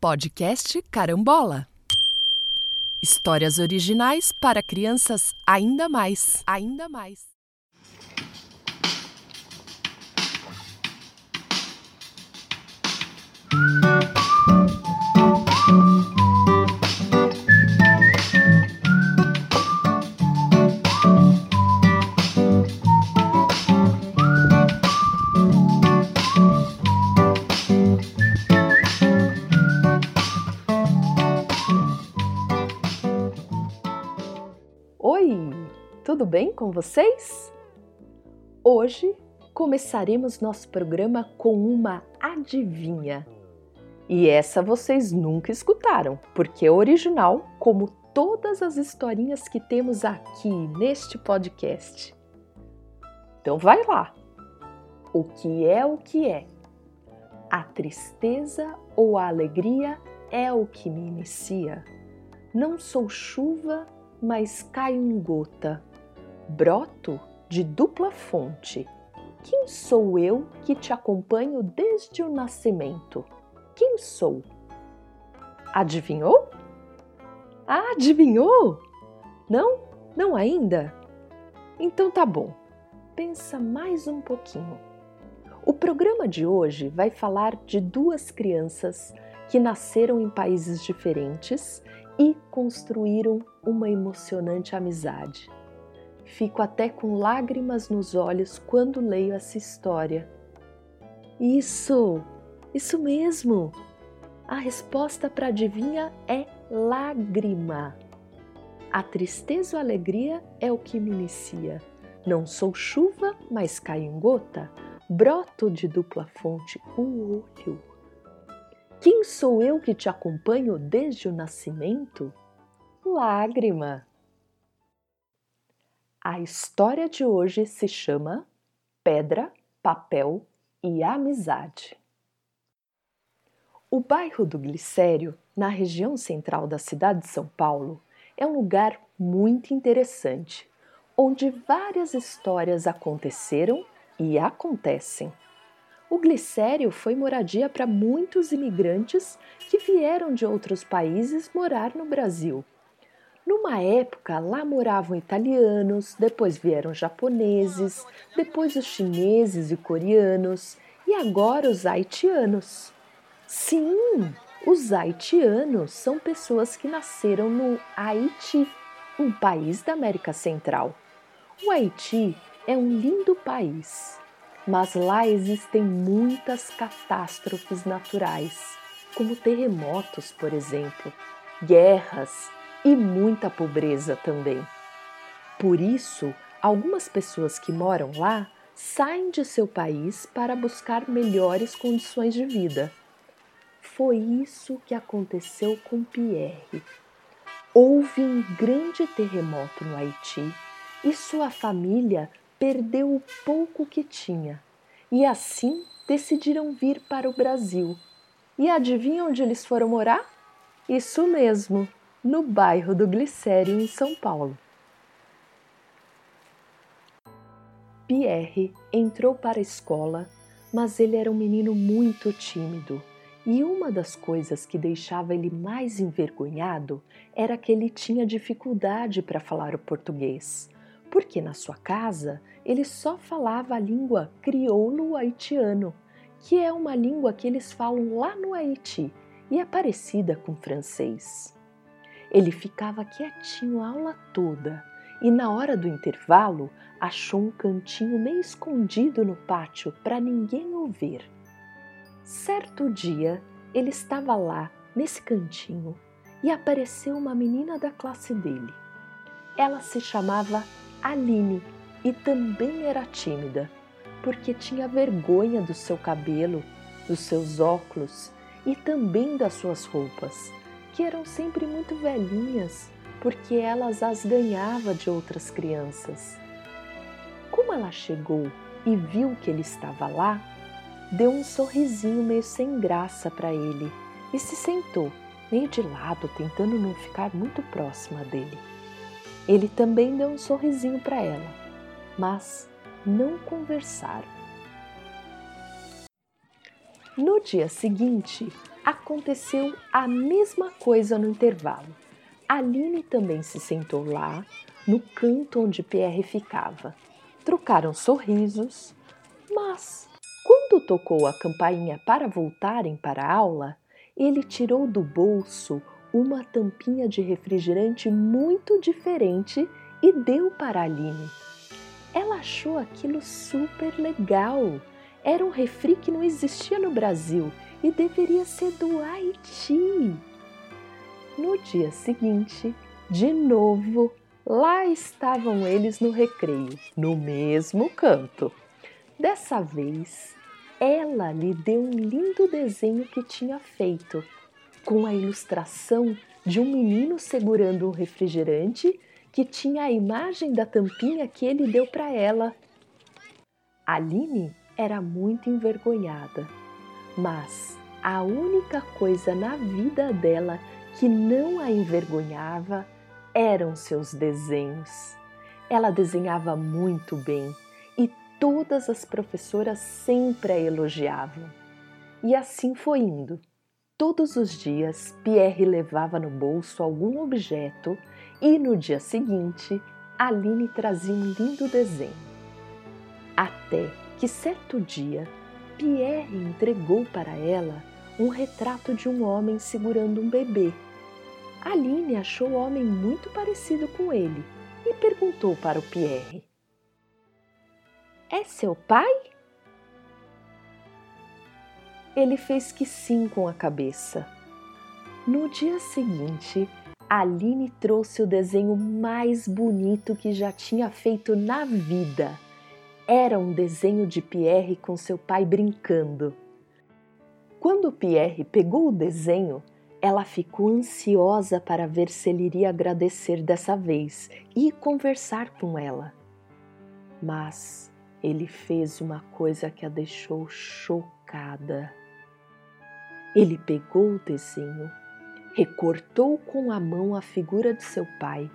Podcast Carambola. Histórias originais para crianças ainda mais, ainda mais. Com vocês? Hoje começaremos nosso programa com uma adivinha. E essa vocês nunca escutaram, porque é original, como todas as historinhas que temos aqui neste podcast. Então vai lá! O que é o que é? A tristeza ou a alegria é o que me inicia. Não sou chuva mas caio em gota. Broto de dupla fonte. Quem sou eu que te acompanho desde o nascimento? Quem sou? Adivinhou? Ah, adivinhou? Não? Não ainda? Então tá bom. Pensa mais um pouquinho. O programa de hoje vai falar de duas crianças que nasceram em países diferentes e construíram uma emocionante amizade. Fico até com lágrimas nos olhos quando leio essa história. Isso, isso mesmo! A resposta para adivinha é lágrima. A tristeza ou alegria é o que me inicia. Não sou chuva, mas caio em gota. Broto de dupla fonte o olho. Quem sou eu que te acompanho desde o nascimento? Lágrima. A história de hoje se chama Pedra, Papel e Amizade. O bairro do Glicério, na região central da cidade de São Paulo, é um lugar muito interessante, onde várias histórias aconteceram e acontecem. O glicério foi moradia para muitos imigrantes que vieram de outros países morar no Brasil. Numa época, lá moravam italianos, depois vieram japoneses, depois os chineses e coreanos e agora os haitianos. Sim, os haitianos são pessoas que nasceram no Haiti, um país da América Central. O Haiti é um lindo país mas lá existem muitas catástrofes naturais, como terremotos, por exemplo, guerras e muita pobreza também. Por isso, algumas pessoas que moram lá saem de seu país para buscar melhores condições de vida. Foi isso que aconteceu com Pierre. Houve um grande terremoto no Haiti e sua família perdeu o pouco que tinha e assim decidiram vir para o Brasil. E adivinha onde eles foram morar? Isso mesmo, no bairro do Glicério, em São Paulo. Pierre entrou para a escola, mas ele era um menino muito tímido. E uma das coisas que deixava ele mais envergonhado era que ele tinha dificuldade para falar o português porque na sua casa ele só falava a língua crioulo haitiano, que é uma língua que eles falam lá no Haiti e é parecida com francês. Ele ficava quietinho a aula toda e, na hora do intervalo, achou um cantinho meio escondido no pátio para ninguém ouvir. Certo dia, ele estava lá, nesse cantinho, e apareceu uma menina da classe dele. Ela se chamava Aline e também era tímida, porque tinha vergonha do seu cabelo, dos seus óculos e também das suas roupas, que eram sempre muito velhinhas, porque elas as ganhava de outras crianças. Como ela chegou e viu que ele estava lá, deu um sorrisinho meio sem graça para ele e se sentou, meio de lado, tentando não ficar muito próxima dele. Ele também deu um sorrisinho para ela, mas não conversaram. No dia seguinte, Aconteceu a mesma coisa no intervalo. Aline também se sentou lá, no canto onde Pierre ficava. Trocaram sorrisos, mas quando tocou a campainha para voltarem para a aula, ele tirou do bolso uma tampinha de refrigerante muito diferente e deu para Aline. Ela achou aquilo super legal. Era um refri que não existia no Brasil e deveria ser do Haiti. No dia seguinte, de novo, lá estavam eles no recreio, no mesmo canto. Dessa vez, ela lhe deu um lindo desenho que tinha feito, com a ilustração de um menino segurando um refrigerante que tinha a imagem da tampinha que ele deu para ela. Aline era muito envergonhada, mas a única coisa na vida dela que não a envergonhava eram seus desenhos. Ela desenhava muito bem e todas as professoras sempre a elogiavam. E assim foi indo. Todos os dias, Pierre levava no bolso algum objeto e no dia seguinte, Aline trazia um lindo desenho. Até que certo dia, Pierre entregou para ela um retrato de um homem segurando um bebê. Aline achou o homem muito parecido com ele e perguntou para o Pierre: É seu pai? Ele fez que sim com a cabeça. No dia seguinte, Aline trouxe o desenho mais bonito que já tinha feito na vida. Era um desenho de Pierre com seu pai brincando. Quando Pierre pegou o desenho, ela ficou ansiosa para ver se ele iria agradecer dessa vez e conversar com ela. Mas ele fez uma coisa que a deixou chocada. Ele pegou o desenho, recortou com a mão a figura de seu pai,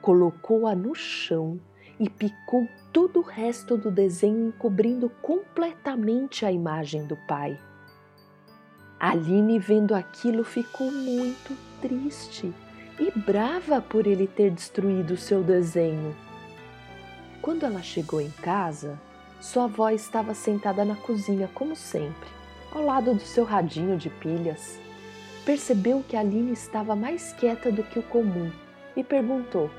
colocou-a no chão e picou todo o resto do desenho, encobrindo completamente a imagem do pai. Aline, vendo aquilo, ficou muito triste e brava por ele ter destruído seu desenho. Quando ela chegou em casa, sua avó estava sentada na cozinha, como sempre, ao lado do seu radinho de pilhas percebeu que Aline estava mais quieta do que o comum e perguntou: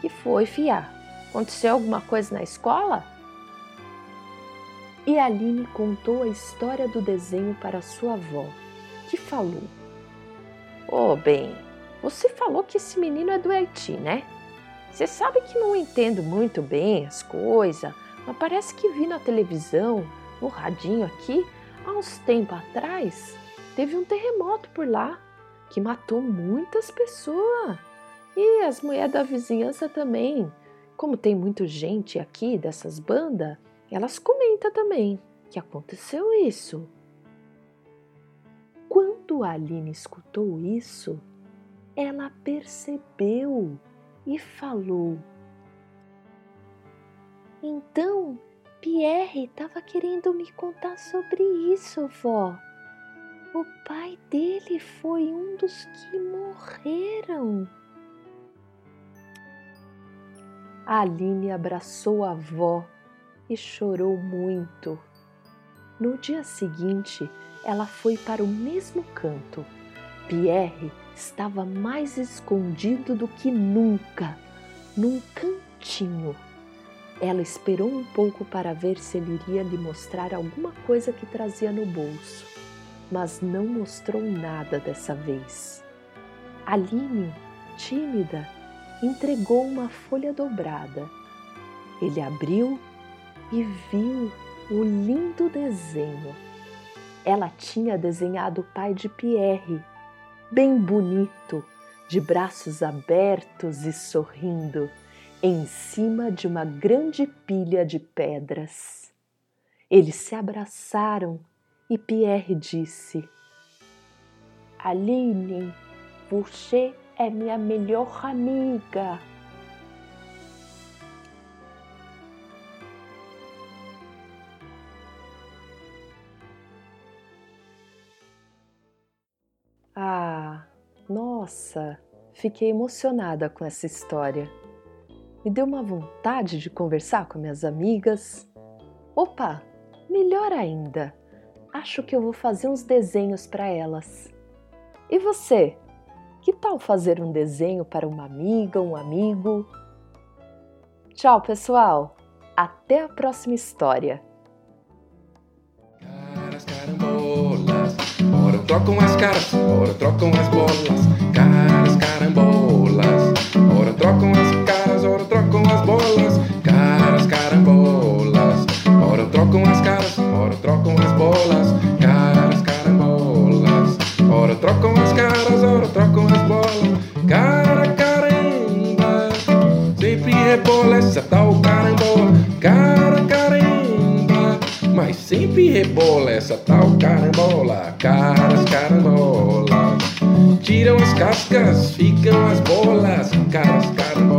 Que foi, fia? Aconteceu alguma coisa na escola? E Aline contou a história do desenho para sua avó, que falou: Ô oh, bem, você falou que esse menino é do Haiti, né? Você sabe que não entendo muito bem as coisas, mas parece que vi na televisão, no radinho aqui, há uns tempos atrás, teve um terremoto por lá que matou muitas pessoas. E as mulheres da vizinhança também. Como tem muita gente aqui dessas bandas, elas comentam também que aconteceu isso. Quando a Aline escutou isso, ela percebeu e falou: Então, Pierre estava querendo me contar sobre isso, vó. O pai dele foi um dos que morreram. A Aline abraçou a avó e chorou muito. No dia seguinte, ela foi para o mesmo canto. Pierre estava mais escondido do que nunca, num cantinho. Ela esperou um pouco para ver se ele iria lhe mostrar alguma coisa que trazia no bolso mas não mostrou nada dessa vez. Aline, tímida, entregou uma folha dobrada. Ele abriu e viu o lindo desenho. Ela tinha desenhado o pai de Pierre, bem bonito, de braços abertos e sorrindo, em cima de uma grande pilha de pedras. Eles se abraçaram e Pierre disse: Aline, você é minha melhor amiga. Nossa, fiquei emocionada com essa história. Me deu uma vontade de conversar com minhas amigas. Opa, melhor ainda, acho que eu vou fazer uns desenhos para elas. E você? Que tal fazer um desenho para uma amiga, um amigo? Tchau, pessoal! Até a próxima história! Caras, carambolas, ora trocam as caras, ora trocam as bolas. Caras, carambolas, ora trocam as caras, ora trocam as bolas. Caras, carambolas, ora trocam as caras, ora trocam as bolas. Caras, carambolas, ora trocam as caras, rebola essa tal carambola. Cara, caramba, mas sempre rebola essa tal carambola. Caras, carambolas, tiram as cascas, ficam as bolas. Caras, carambolas,